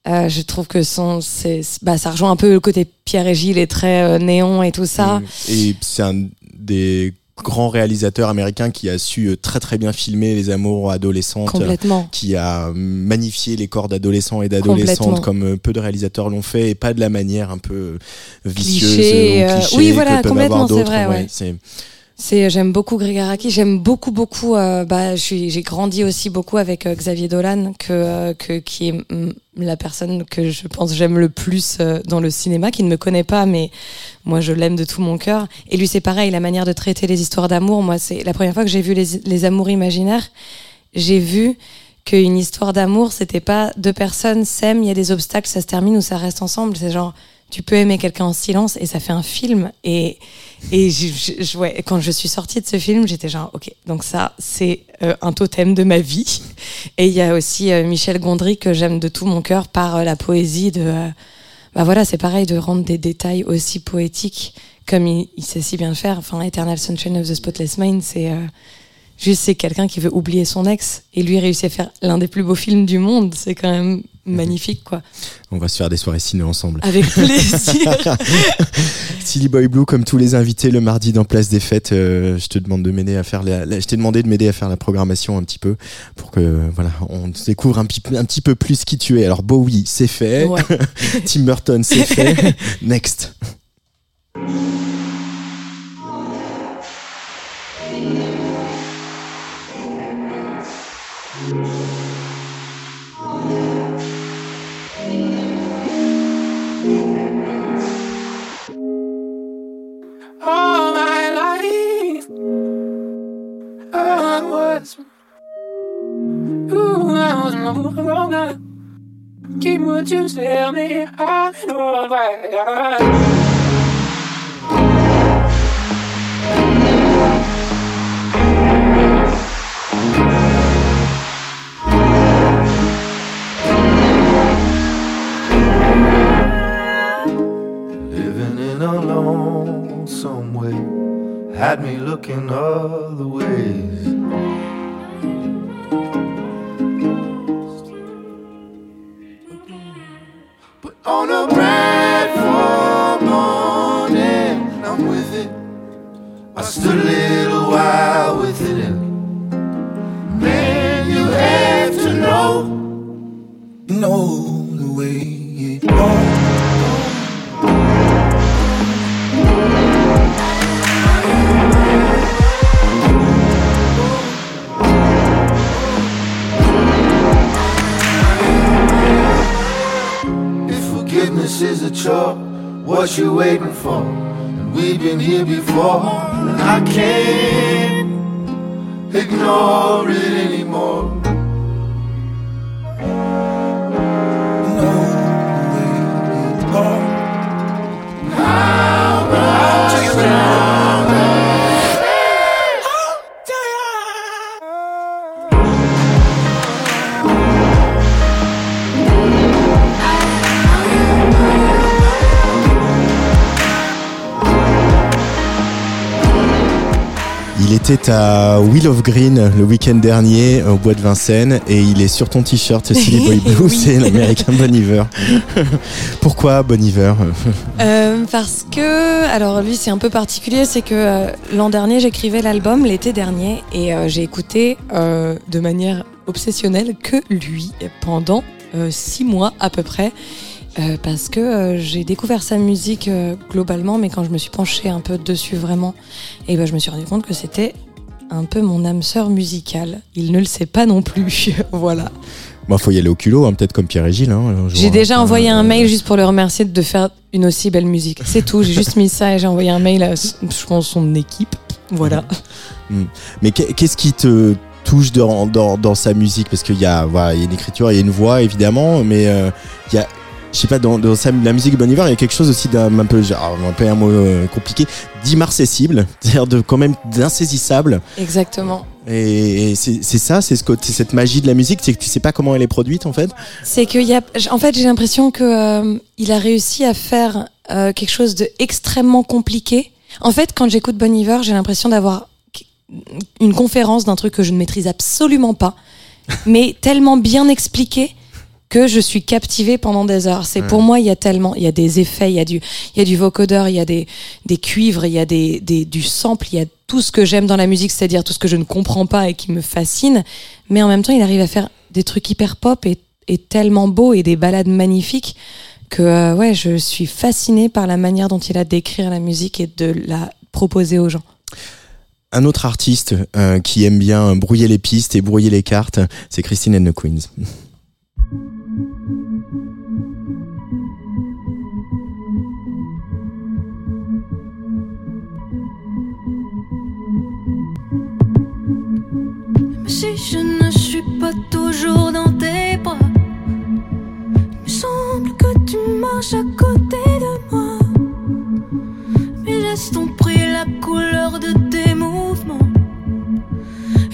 [SPEAKER 2] Euh, je trouve que son, c'est, bah, ça rejoint un peu le côté Pierre et Gilles et très euh, néon et tout ça.
[SPEAKER 4] Mm. Et c'est un des grands réalisateurs américains qui a su euh, très très bien filmer les amours adolescentes.
[SPEAKER 2] Complètement.
[SPEAKER 4] qui a magnifié les corps d'adolescents et d'adolescentes comme euh, peu de réalisateurs l'ont fait et pas de la manière un peu euh, vicieuse
[SPEAKER 2] Cliché,
[SPEAKER 4] ou
[SPEAKER 2] euh,
[SPEAKER 4] cliché
[SPEAKER 2] oui,
[SPEAKER 4] que
[SPEAKER 2] voilà,
[SPEAKER 4] peuvent
[SPEAKER 2] complètement,
[SPEAKER 4] avoir
[SPEAKER 2] c'est
[SPEAKER 4] d'autres.
[SPEAKER 2] ouais.
[SPEAKER 4] C'est-
[SPEAKER 2] C'est, j'aime beaucoup Greg Araki. J'aime beaucoup, beaucoup. euh, bah, j'ai grandi aussi beaucoup avec euh, Xavier Dolan, que, euh, que, qui est mm, la personne que je pense j'aime le plus euh, dans le cinéma, qui ne me connaît pas, mais moi je l'aime de tout mon cœur. Et lui, c'est pareil, la manière de traiter les histoires d'amour. Moi, c'est la première fois que j'ai vu les, les amours imaginaires. J'ai vu qu'une histoire d'amour, c'était pas deux personnes s'aiment, il y a des obstacles, ça se termine ou ça reste ensemble. C'est genre, tu peux aimer quelqu'un en silence et ça fait un film. Et, et je, je- je- ouais, quand je suis sortie de ce film, j'étais genre, ok, donc ça, c'est euh, un totem de ma vie. Et il y a aussi euh, Michel Gondry que j'aime de tout mon cœur par euh, la poésie de, bah voilà, c'est pareil de rendre des détails aussi poétiques comme il, il sait si bien le faire. Enfin, Eternal Sunshine of the Spotless Mind, c'est juste c'est quelqu'un qui veut oublier son ex et lui réussit à faire l'un des plus beaux films du monde. C'est quand même magnifique, quoi.
[SPEAKER 4] On va se faire des soirées ciné ensemble.
[SPEAKER 2] Avec plaisir.
[SPEAKER 4] Silly Boy Blue, comme tous les invités le mardi dans Place des Fêtes, euh, je te demande de m'aider à faire la, la- je t'ai demandé de m'aider à faire la programmation un petit peu pour que voilà, on découvre un, petit peu- un petit peu plus qui tu es. Alors Bowie, c'est fait.
[SPEAKER 2] Ouais.
[SPEAKER 4] Tim Burton, c'est fait. Next.
[SPEAKER 5] I was, ooh, I was moving wrong. Keep what you tell me. I know why.
[SPEAKER 6] Living had me looking other ways. But on a fall morning, I'm with it. I stood a a chore, what you waiting for? And we've been here before, and I can't ignore it anymore. No way it goes. How much longer?
[SPEAKER 4] Il était à Wheel of Green le week-end dernier au bois de Vincennes et il est sur ton t-shirt Silly Boy Blue,
[SPEAKER 2] Oui.
[SPEAKER 4] c'est l'américain Bon Iver. Pourquoi Bon Iver?
[SPEAKER 2] Euh, parce que, alors lui c'est un peu particulier, c'est que euh, l'an dernier j'écrivais l'album l'été dernier et euh, j'ai écouté de manière obsessionnelle que lui pendant six mois à peu près. Euh, parce que euh, j'ai découvert sa musique euh, globalement, mais quand je me suis penchée un peu dessus vraiment, et ben je me suis rendu compte que c'était un peu mon âme sœur musicale. Il ne le sait pas non plus, voilà.
[SPEAKER 4] Bon, faut y aller au culot, hein, peut-être comme Pierre et Gilles. Hein,
[SPEAKER 2] J'ai déjà envoyé un mail juste pour le remercier de faire une aussi belle musique. C'est tout, j'ai juste mis ça et j'ai envoyé un mail à, je pense, son équipe. Voilà.
[SPEAKER 4] Mais qu'est- qu'est-ce qui te touche dans, dans, dans sa musique? Parce qu'il y a, voilà, il y a une écriture, il y a une voix évidemment, mais il y a, je sais pas, dans, dans sa, la musique de Bon Iver, il y a quelque chose aussi d'un un peu, genre, un peu un mot euh, compliqué, d'immarcessible, c'est-à-dire de quand même d'insaisissable.
[SPEAKER 2] Exactement.
[SPEAKER 4] Et, c'est ça, c'est ce côté, cette magie de la musique, c'est que tu sais pas comment elle est produite en fait.
[SPEAKER 2] C'est qu'il y a, en fait, j'ai l'impression que euh, il a réussi à faire euh, quelque chose de extrêmement compliqué. En fait, quand j'écoute Bon Iver, j'ai l'impression d'avoir une conférence d'un truc que je ne maîtrise absolument pas, mais tellement bien expliqué que je suis captivée pendant des heures. C'est pour moi, il y a tellement, il y a des effets, il y a du, il y a du vocodeur, il y a des, des cuivres, il y a des, des, du sample, il y a tout ce que j'aime dans la musique, c'est-à-dire tout ce que je ne comprends pas et qui me fascine. Mais en même temps, il arrive à faire des trucs hyper pop et, et tellement beaux et des balades magnifiques que euh, ouais, je suis fascinée par la manière dont il a d'écrire la musique et de la proposer aux gens.
[SPEAKER 4] Un autre artiste euh, qui aime bien brouiller les pistes et brouiller les cartes, c'est Christine and the Queens.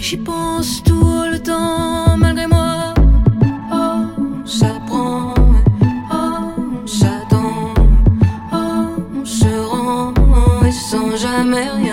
[SPEAKER 7] J'y pense tout le temps malgré moi. J'apprends, oh,
[SPEAKER 8] j'attends, oh, je rends, et sans jamais rien.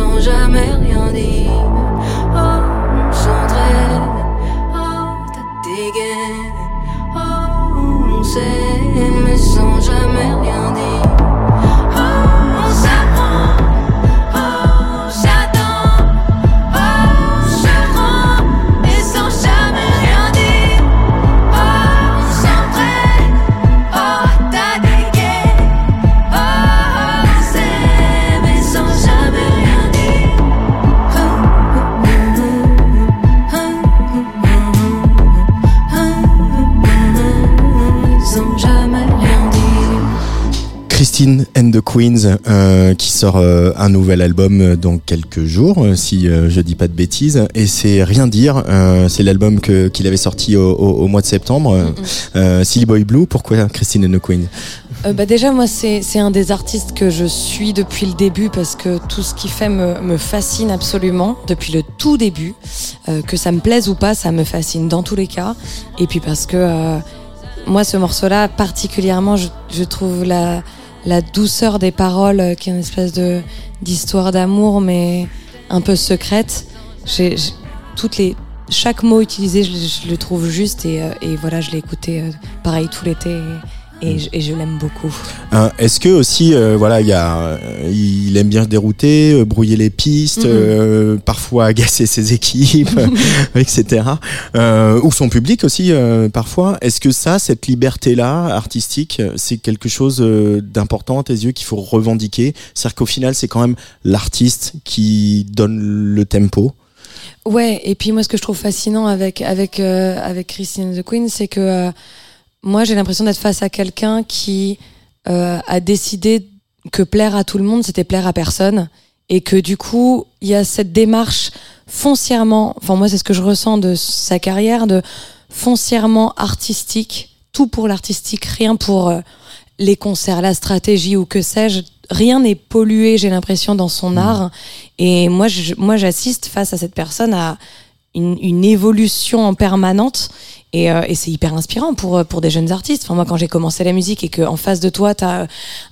[SPEAKER 8] Rend Et
[SPEAKER 4] Queens euh, qui sort euh, un nouvel album euh, dans quelques jours euh, si euh, je dis pas de bêtises. Et c'est rien dire euh, c'est l'album que qu'il avait sorti au, au- au mois de septembre. Euh, euh, Silly Boy Blue pourquoi Christine and the Queens
[SPEAKER 2] Euh, bah déjà moi c'est c'est un des artistes que je suis depuis le début parce que tout ce qu'il fait me, me fascine absolument depuis le tout début. Euh, que ça me plaise ou pas ça me fascine dans tous les cas. Et puis parce que euh, moi ce morceau là particulièrement je, je trouve la la douceur des paroles euh, qui est une espèce de d'histoire d'amour mais un peu secrète. J'ai toutes les chaque mot utilisé je, je le trouve juste et, euh, et voilà je l'ai écouté euh, pareil tout l'été et, et je- l'aime beaucoup
[SPEAKER 4] Hein, Est-ce que aussi, euh, voilà, il y a, euh, il aime bien se dérouter, euh, brouiller les pistes,
[SPEAKER 2] Mhm.
[SPEAKER 4] euh, parfois agacer ses équipes, etc. Euh, ou son public aussi, euh, parfois. Est-ce que ça, cette liberté-là, artistique, euh, c'est quelque chose euh, d'important à tes yeux qu'il faut revendiquer? C'est-à-dire qu'au final, c'est quand même l'artiste qui donne le tempo.
[SPEAKER 2] Ouais, et puis moi ce que je trouve fascinant avec avec euh, avec Christine the Queen, c'est que euh, moi j'ai l'impression d'être face à quelqu'un qui euh, a décidé que plaire à tout le monde, c'était plaire à personne, et que du coup il y a cette démarche foncièrement, enfin moi c'est ce que je ressens de sa carrière, de foncièrement artistique, tout pour l'artistique, rien pour euh, les concerts, la stratégie ou que sais-je. Rien n'est pollué, j'ai l'impression, dans son art. Et moi, je, moi, j'assiste face à cette personne à une, une évolution en permanente. Et, euh, et c'est hyper inspirant pour euh, pour des jeunes artistes. Enfin moi, quand j'ai commencé la musique et que en face de toi, t'as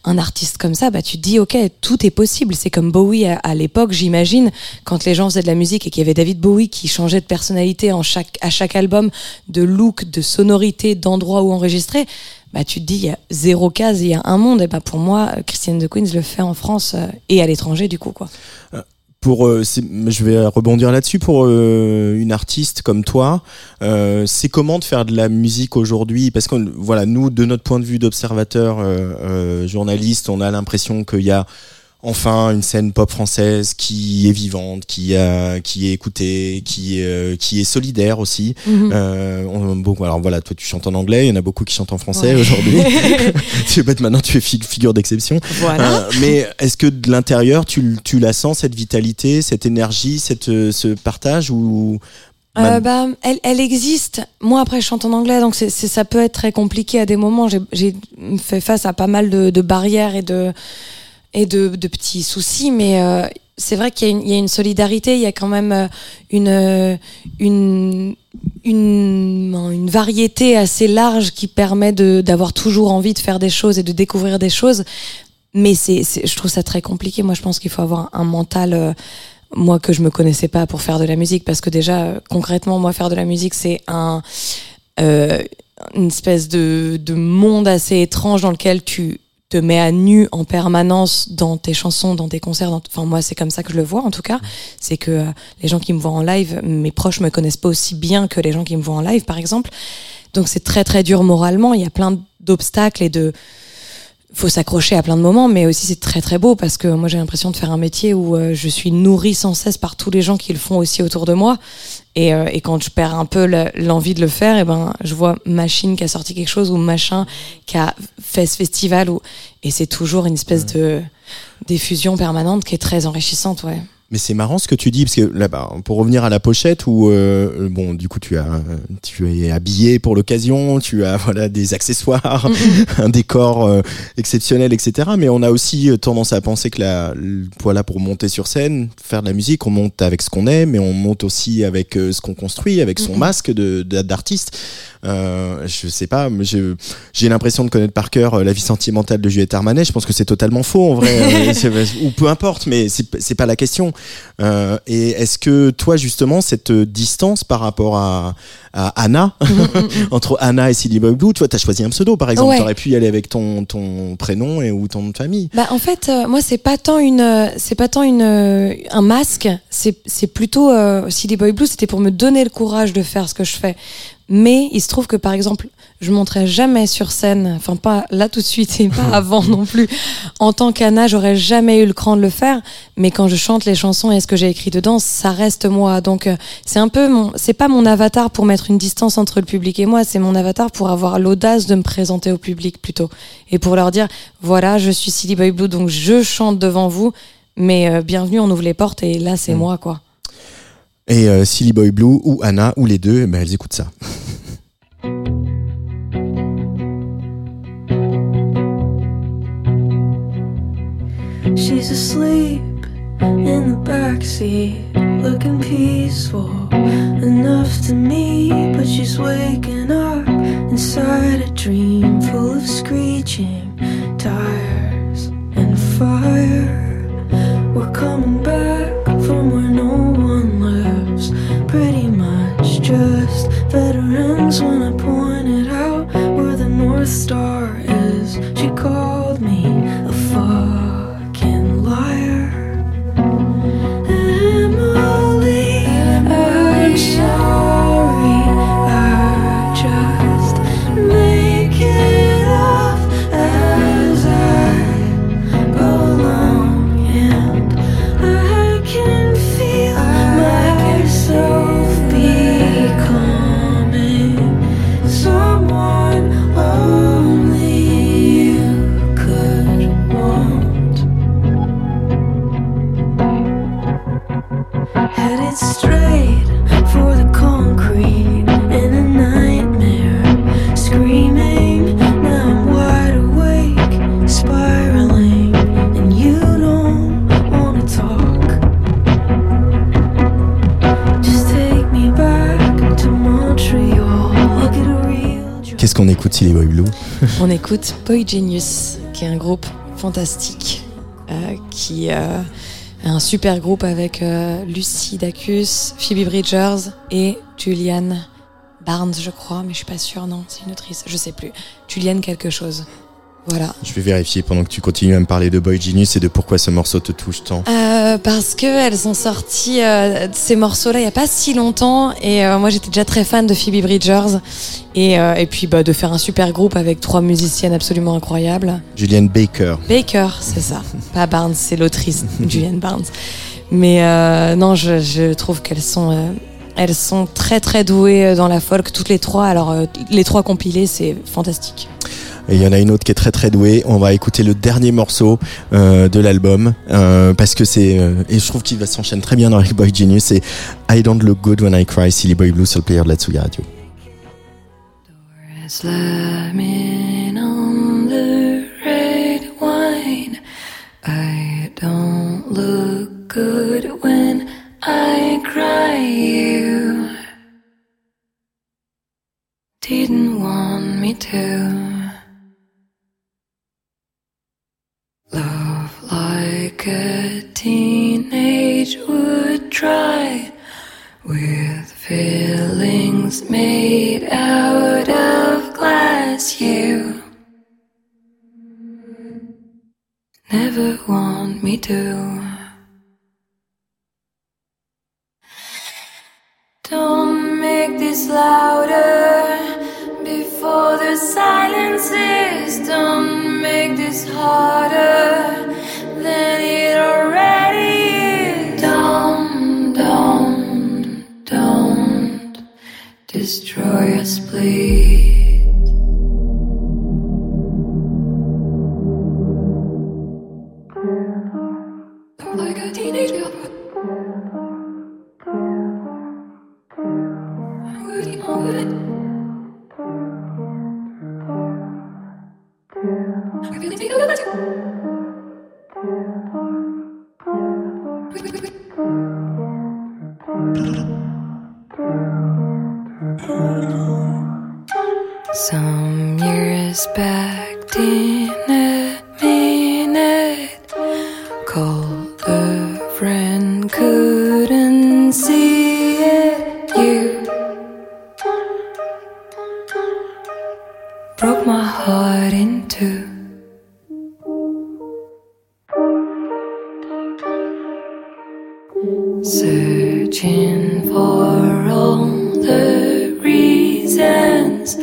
[SPEAKER 2] un artiste comme ça, bah tu te dis ok, tout est possible. C'est comme Bowie à, à l'époque, j'imagine, quand les gens faisaient de la musique et qu'il y avait David Bowie qui changeait de personnalité en chaque à chaque album, de look, de sonorité, d'endroit où enregistrer. Bah tu te dis il y a zéro case, il y a un monde. Et bah pour moi, euh, Christiane de Queens le fait en France euh, et à l'étranger du coup quoi.
[SPEAKER 4] Pour, euh, je vais rebondir là-dessus. Pour euh, une artiste comme toi, euh, c'est comment de faire de la musique aujourd'hui? Parce que voilà, nous, de notre point de vue d'observateur, euh, euh, journaliste, on a l'impression qu'il y a enfin une scène pop française qui est vivante, qui a, qui est écoutée, qui, euh, qui est solidaire aussi.
[SPEAKER 2] Mhm.
[SPEAKER 4] Euh, on- bon, alors voilà, toi tu chantes en anglais, il y en a beaucoup qui chantent en français
[SPEAKER 2] Ouais.
[SPEAKER 4] aujourd'hui. tu être maintenant tu es fi- figure d'exception.
[SPEAKER 2] Voilà.
[SPEAKER 4] Euh, mais est-ce que de l'intérieur, tu, tu la sens, cette vitalité, cette énergie, cette, euh, ce partage ou
[SPEAKER 2] Euh, bah, elle, elle existe. Moi, après, je chante en anglais, donc c'est, ça peut être très compliqué à des moments. J'ai, j'ai fait face à pas mal de, de barrières et de et de, petits soucis, mais euh, c'est vrai qu'il y a, une, solidarité. Il y a quand même euh, une euh, une une, une variété assez large qui permet d'avoir toujours envie de faire des choses et de découvrir des choses. Mais c'est, je trouve ça très compliqué. Moi, je pense qu'il faut avoir un mental. moi que je me connaissais pas pour faire de la musique parce que déjà concrètement moi faire de la musique c'est un une espèce de, de monde assez étrange dans lequel tu te mets à nu en permanence dans tes chansons, dans tes concerts. dans- Enfin, moi, c'est comme ça que je le vois, en tout cas. C'est que euh, les gens qui me voient en live, mes proches me connaissent pas aussi bien que les gens qui me voient en live, par exemple. Donc, c'est très, très dur moralement. Il y a plein d'obstacles et de, faut s'accrocher à plein de moments, mais aussi c'est très très beau parce que moi j'ai l'impression de faire un métier où euh, je suis nourrie sans cesse par tous les gens qui le font aussi autour de moi. Et, euh, et quand je perds un peu le- l'envie de le faire, et ben je vois Machine qui a sorti quelque chose ou Machin qui a fait ce festival ou et c'est toujours une espèce de diffusion permanente qui est très enrichissante, ouais.
[SPEAKER 4] Mais c'est marrant ce que tu dis parce que là-bas, pour revenir à la pochette où euh, bon, du coup, tu as, tu es habillé pour l'occasion, tu as voilà des accessoires, un décor euh, exceptionnel, etc. Mais on a aussi tendance à penser que la, voilà, pour monter sur scène, faire de la musique, on monte avec ce qu'on est, mais on monte aussi avec euh, ce qu'on construit, avec son
[SPEAKER 2] Mhm.
[SPEAKER 4] masque de de- d'artiste. Euh, je sais pas, j'ai l'impression de connaître par cœur euh, la vie sentimentale de Juliette Armanet. Je pense que c'est totalement faux en vrai, Euh, ou peu importe, mais c'est pas la question. Euh, et est-ce que toi justement cette distance par rapport à, à Anna, entre Anna et Silly Boy Blue, toi t'as choisi un pseudo par exemple,
[SPEAKER 2] Ouais.
[SPEAKER 4] t'aurais pu y aller avec ton ton prénom et ou ton nom de famille.
[SPEAKER 2] Bah en fait, euh, moi c'est pas tant une, c'est pas tant une, euh, un masque, c'est c'est plutôt Silly Boy Blue, c'était pour me donner le courage de faire ce que je fais. Mais il se trouve que par exemple, je monterai jamais sur scène, enfin pas là tout de suite et pas avant non plus. En tant qu'Anna, j'aurais jamais eu le cran de le faire. Mais quand je chante les chansons et ce que j'ai écrit dedans, ça reste moi. Donc euh, c'est un peu mon, c'est pas mon avatar pour mettre une distance entre le public et moi, c'est mon avatar pour avoir l'audace de me présenter au public plutôt et pour leur dire voilà, je suis Silly Boy Blue, donc je chante devant vous. Mais euh, bienvenue, on ouvre les portes et là c'est
[SPEAKER 4] Mm.
[SPEAKER 2] moi quoi.
[SPEAKER 4] Et euh, Silly Boy Blue ou Anna ou les deux, ben elles écoutent ça.
[SPEAKER 7] She's asleep in the backseat, looking peaceful enough to me. But she's waking up inside a dream full of screeching tires and fire. We're coming back veterans. When I pointed out where the North Star
[SPEAKER 4] écoute
[SPEAKER 2] Genius, qui est un groupe fantastique, euh, qui euh, est un super groupe avec euh, Lucy Dacus, Phoebe Bridgers et Julianne Barnes, je crois, mais je suis pas sûre, non, c'est une autrice, je sais plus. Julianne quelque chose. Voilà.
[SPEAKER 4] Je vais vérifier pendant que tu continues à me parler de Boy Genius et de pourquoi ce morceau te touche tant.
[SPEAKER 2] Euh, parce que elles ont sorti euh, ces morceaux-là il y a pas si longtemps et euh, moi j'étais déjà très fan de Phoebe Bridgers et, euh, et puis bah, de faire un super groupe avec trois musiciennes absolument incroyables.
[SPEAKER 4] Julianne Baker.
[SPEAKER 2] Baker, c'est ça. Pas Barnes, c'est l'autrice, Julianne Barnes. Mais euh, non, je, je trouve qu'elles sont, euh, elles sont très très douées dans la folk, toutes les trois. Alors les trois compilés, c'est fantastique.
[SPEAKER 4] Et il y en a une autre qui est très très douée. On va écouter le dernier morceau euh, de l'album euh, parce que c'est euh, et je trouve qu'il va s'enchaîner très bien avec Boy Genius. C'est I Don't Look Good When I Cry, Silly Boy Blue sur le player de la Tsuga Radio.
[SPEAKER 7] I don't look good when I cry. You didn't want me to. Want broke my heart in two. Searching for all the reasons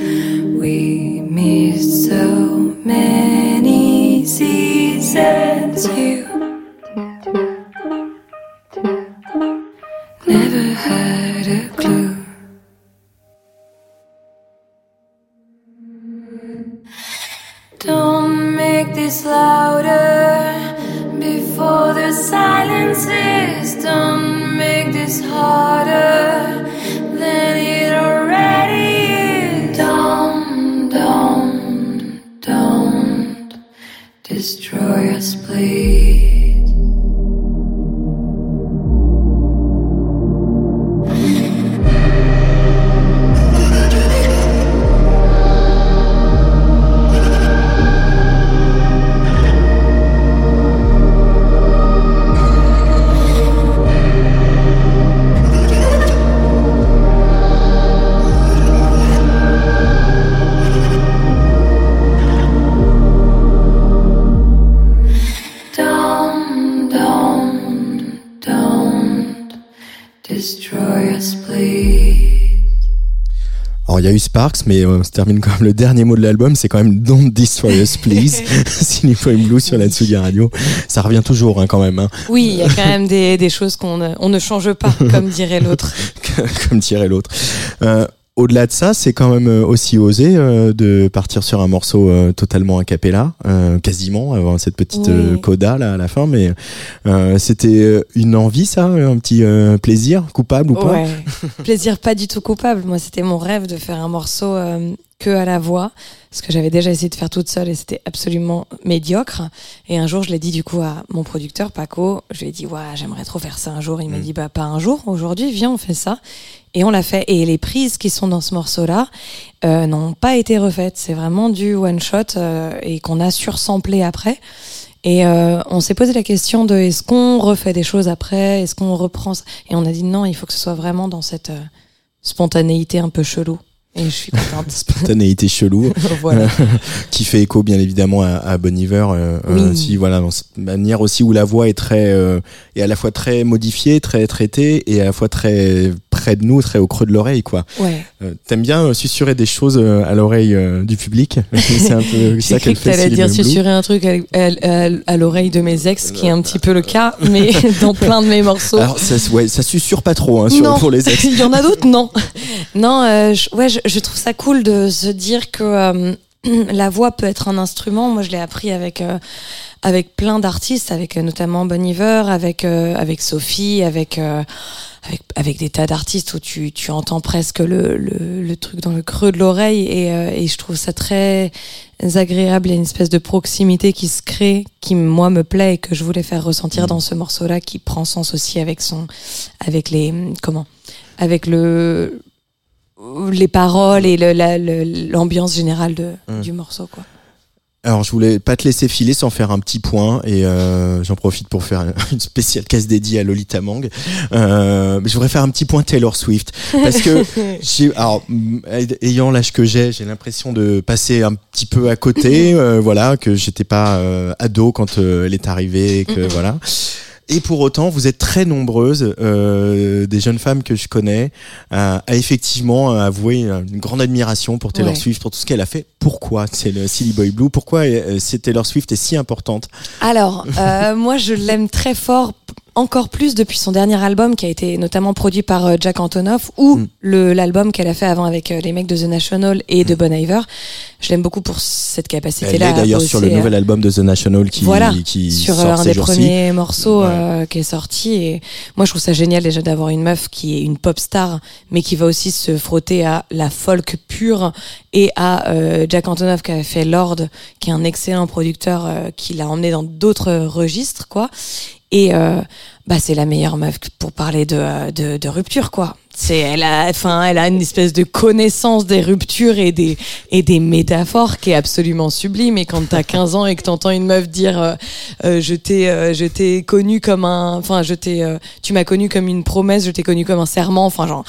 [SPEAKER 4] mais euh, on se termine quand même le dernier mot de l'album, c'est quand même Don't Destroy Us Please, Silly Blue sur la Tsugi Radio. Ça revient toujours hein, quand même, hein,
[SPEAKER 2] Oui, il y a quand même des, des choses qu'on ne, on ne change pas, comme dirait l'autre.
[SPEAKER 4] comme dirait l'autre. Euh, au-delà de ça, c'est quand même euh, aussi osé euh, de partir sur un morceau euh, totalement a cappella, euh, quasiment, avant cette petite
[SPEAKER 2] Oui.
[SPEAKER 4] euh, coda là à la fin, mais euh, c'était une envie ça, un petit euh, plaisir, coupable ou pas?
[SPEAKER 2] Ouais. Plaisir pas du tout coupable. Moi, c'était mon rêve de faire un morceau euh, que à la voix, ce que j'avais déjà essayé de faire toute seule et c'était absolument médiocre. Et un jour, je l'ai dit du coup à mon producteur Paco. Je lui ai dit, ouais, j'aimerais trop faire ça un jour. Il m'a dit, bah pas un jour. Aujourd'hui, viens, on fait ça. Et on l'a fait. Et les prises qui sont dans ce morceau-là euh, n'ont pas été refaites. C'est vraiment du one shot euh, et qu'on a sursamplé après. Et euh, on s'est posé la question de est-ce qu'on refait des choses après, est-ce qu'on reprend ça? Et on a dit non, il faut que ce soit vraiment dans cette euh, spontanéité un peu chelou. Et je suis contente.
[SPEAKER 4] Spontanéité chelou.
[SPEAKER 2] voilà.
[SPEAKER 4] qui fait écho bien évidemment à, à Bon Iver euh,
[SPEAKER 2] Oui.
[SPEAKER 4] euh, si voilà dans cette manière aussi où la voix est très euh, est à la fois très modifiée très traitée et à la fois très près de nous très au creux de l'oreille quoi
[SPEAKER 2] Ouais.
[SPEAKER 4] euh, t'aimes bien euh, susurrer des choses euh, à l'oreille euh, du public? C'est un peu ça qu'elle
[SPEAKER 2] que
[SPEAKER 4] fait
[SPEAKER 2] t'allais
[SPEAKER 4] Silly
[SPEAKER 2] dire susurrer un truc à, à- à- à l'oreille de mes ex, qui est un petit peu le cas, mais dans plein de mes morceaux.
[SPEAKER 4] alors ça ouais ça susurre pas trop hein, sur,
[SPEAKER 2] non.
[SPEAKER 4] pour les ex
[SPEAKER 2] Il y en a d'autres, non. Non, je, ouais, je, je trouve ça cool de se dire que la voix peut être un instrument. Moi, je l'ai appris avec euh, avec plein d'artistes, avec euh, notamment Bon Iver, avec euh, avec Sophie, avec avec, avec des tas d'artistes où tu, tu entends presque le, le, le truc dans le creux de l'oreille et, et je trouve ça très agréable. Il y a une espèce de proximité qui se crée, qui moi me plaît et que je voulais faire ressentir dans ce morceau-là, qui prend sens aussi avec son, avec les, comment, avec le, les paroles et la- l'ambiance générale de,
[SPEAKER 4] Mm.
[SPEAKER 2] du morceau, quoi.
[SPEAKER 4] Alors, je voulais pas te laisser filer sans faire un petit point et euh, j'en profite pour faire une spéciale case dédiée à Lolita Mang. Euh, je voudrais faire un petit point Taylor Swift parce que j'ai, alors, mm, ayant l'âge que j'ai, j'ai l'impression de passer un petit peu à côté. euh, voilà, que j'étais pas euh, ado quand euh, elle est arrivée, que voilà. Et pour autant, vous êtes très nombreuses, euh, des jeunes femmes que je connais, à, à effectivement avouer une grande admiration pour Taylor
[SPEAKER 2] Ouais.
[SPEAKER 4] Swift, pour tout ce qu'elle a fait. Pourquoi c'est le Silly Boy Blue? Pourquoi euh, c'est Taylor Swift est si importante?
[SPEAKER 2] Alors, euh, moi, je l'aime très fort encore plus depuis son dernier album qui a été notamment produit par euh, Jack Antonoff ou
[SPEAKER 4] Mm.
[SPEAKER 2] le l'album qu'elle a fait avant avec euh, les mecs de The National et de Bon Iver. Je l'aime beaucoup pour cette
[SPEAKER 4] Mm. Elle
[SPEAKER 2] capacité-là.
[SPEAKER 4] est d'ailleurs sur le
[SPEAKER 2] euh,
[SPEAKER 4] nouvel album de The National qui,
[SPEAKER 2] voilà,
[SPEAKER 4] qui
[SPEAKER 2] sur
[SPEAKER 4] sort
[SPEAKER 2] un
[SPEAKER 4] ces
[SPEAKER 2] des premiers morceaux
[SPEAKER 4] Ouais.
[SPEAKER 2] euh, qui est sorti et moi je trouve ça génial déjà d'avoir une meuf qui est une pop star mais qui va aussi se frotter à la folk pure et à euh, Jack Antonoff qui a fait Lord qui est un excellent producteur euh, qui l'a emmené dans d'autres registres quoi et euh, bah c'est la meilleure meuf pour parler de euh, de, de rupture quoi. C'est elle a enfin elle a une espèce de connaissance des ruptures et des et des métaphores qui est absolument sublime. Et quand t'as 15 ans et que t'entends une meuf dire euh, euh, je t'ai euh, je t'ai connu comme un enfin je t'ai euh, tu m'as connu comme une promesse je t'ai connu comme un serment enfin genre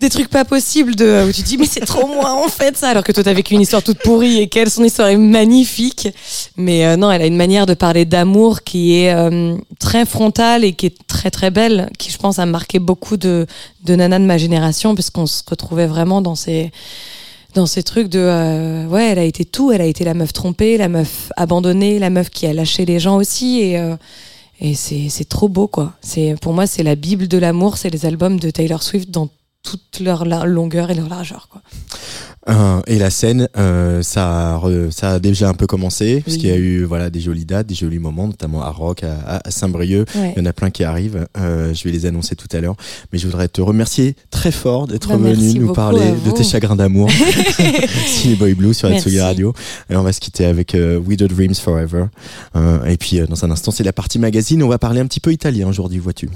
[SPEAKER 2] des trucs pas possibles de où tu dis mais c'est trop moi en fait ça. Alors que toi t'as vécu une histoire toute pourrie et qu'elle son histoire est magnifique. Mais euh, non elle a une manière de parler d'amour qui est euh, très frontale et qui est très très belle qui je pense a marqué beaucoup de de nanas de ma génération parce qu'on se retrouvait vraiment dans ces dans ces trucs de euh, ouais elle a été tout. Elle a été la meuf trompée la meuf abandonnée la meuf qui a lâché les gens aussi. Et euh, et c'est c'est trop beau quoi. C'est pour moi c'est la bible de l'amour. C'est les albums de Taylor Swift dans toute leur longueur et leur largeur quoi
[SPEAKER 4] Euh, et la scène, euh, ça, a re- ça a déjà un peu commencé, parce
[SPEAKER 2] Oui.
[SPEAKER 4] qu'il y a eu voilà des jolies dates, des jolis moments, notamment à Rock, à, Saint-Brieuc.
[SPEAKER 2] ouais.
[SPEAKER 4] Il y en a plein qui arrivent. Euh, je vais les annoncer tout à l'heure. Mais je voudrais te remercier très fort d'être
[SPEAKER 2] Bah,
[SPEAKER 4] venu nous parler de tes chagrins d'amour. Silly Boy Blue sur la
[SPEAKER 2] Merci.
[SPEAKER 4] Tsugi Radio. Et on va se quitter avec We Dreams Forever. Et puis, dans un instant, c'est la partie magazine. On va parler un petit peu italien aujourd'hui, vois-tu.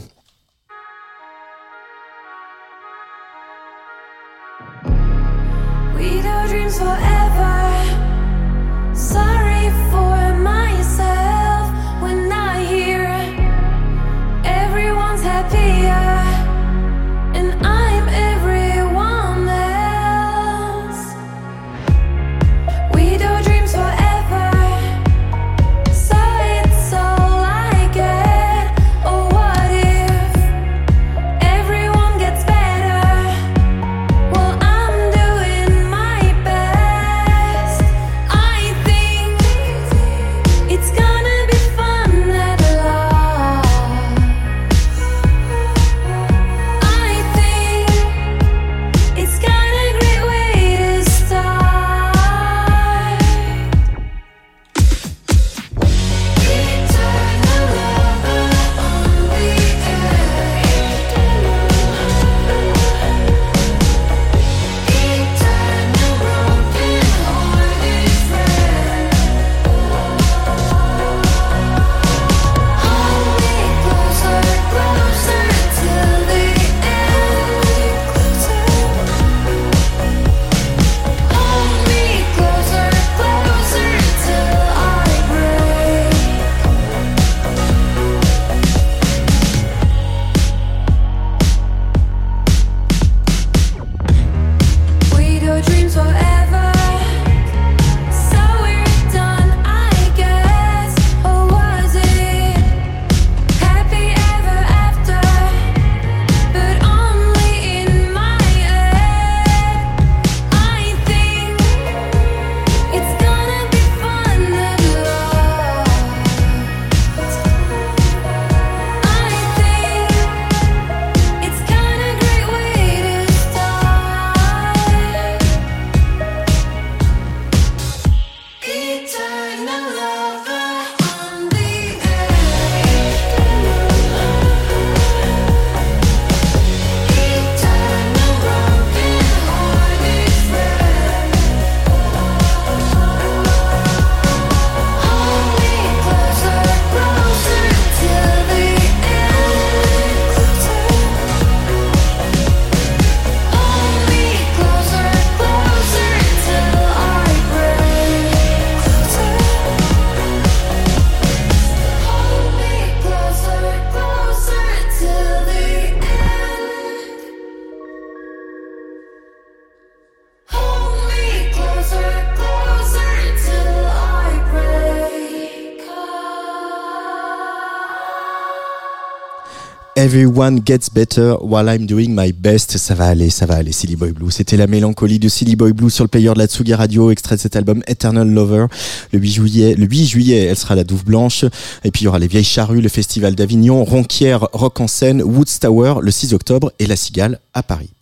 [SPEAKER 7] Everyone Gets Better
[SPEAKER 4] While I'm Doing My Best. Ça va aller, ça va aller, Silly Boy Blue. C'était la mélancolie de Silly Boy Blue sur le player de la Tsugi Radio, extrait de cet album Eternal Lover. Le 8 juillet, le 8 juillet, elle sera la Douve Blanche. Et puis il y aura les Vieilles Charrues, le Festival d'Avignon, Ronquière, Rock en scène, Woods Tower le 6 octobre et La Cigale à Paris.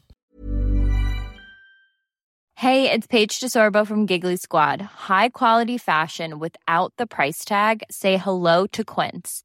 [SPEAKER 9] Hey, it's Paige DeSorbo from Giggly Squad. High quality fashion without the price tag. Say hello to Quince.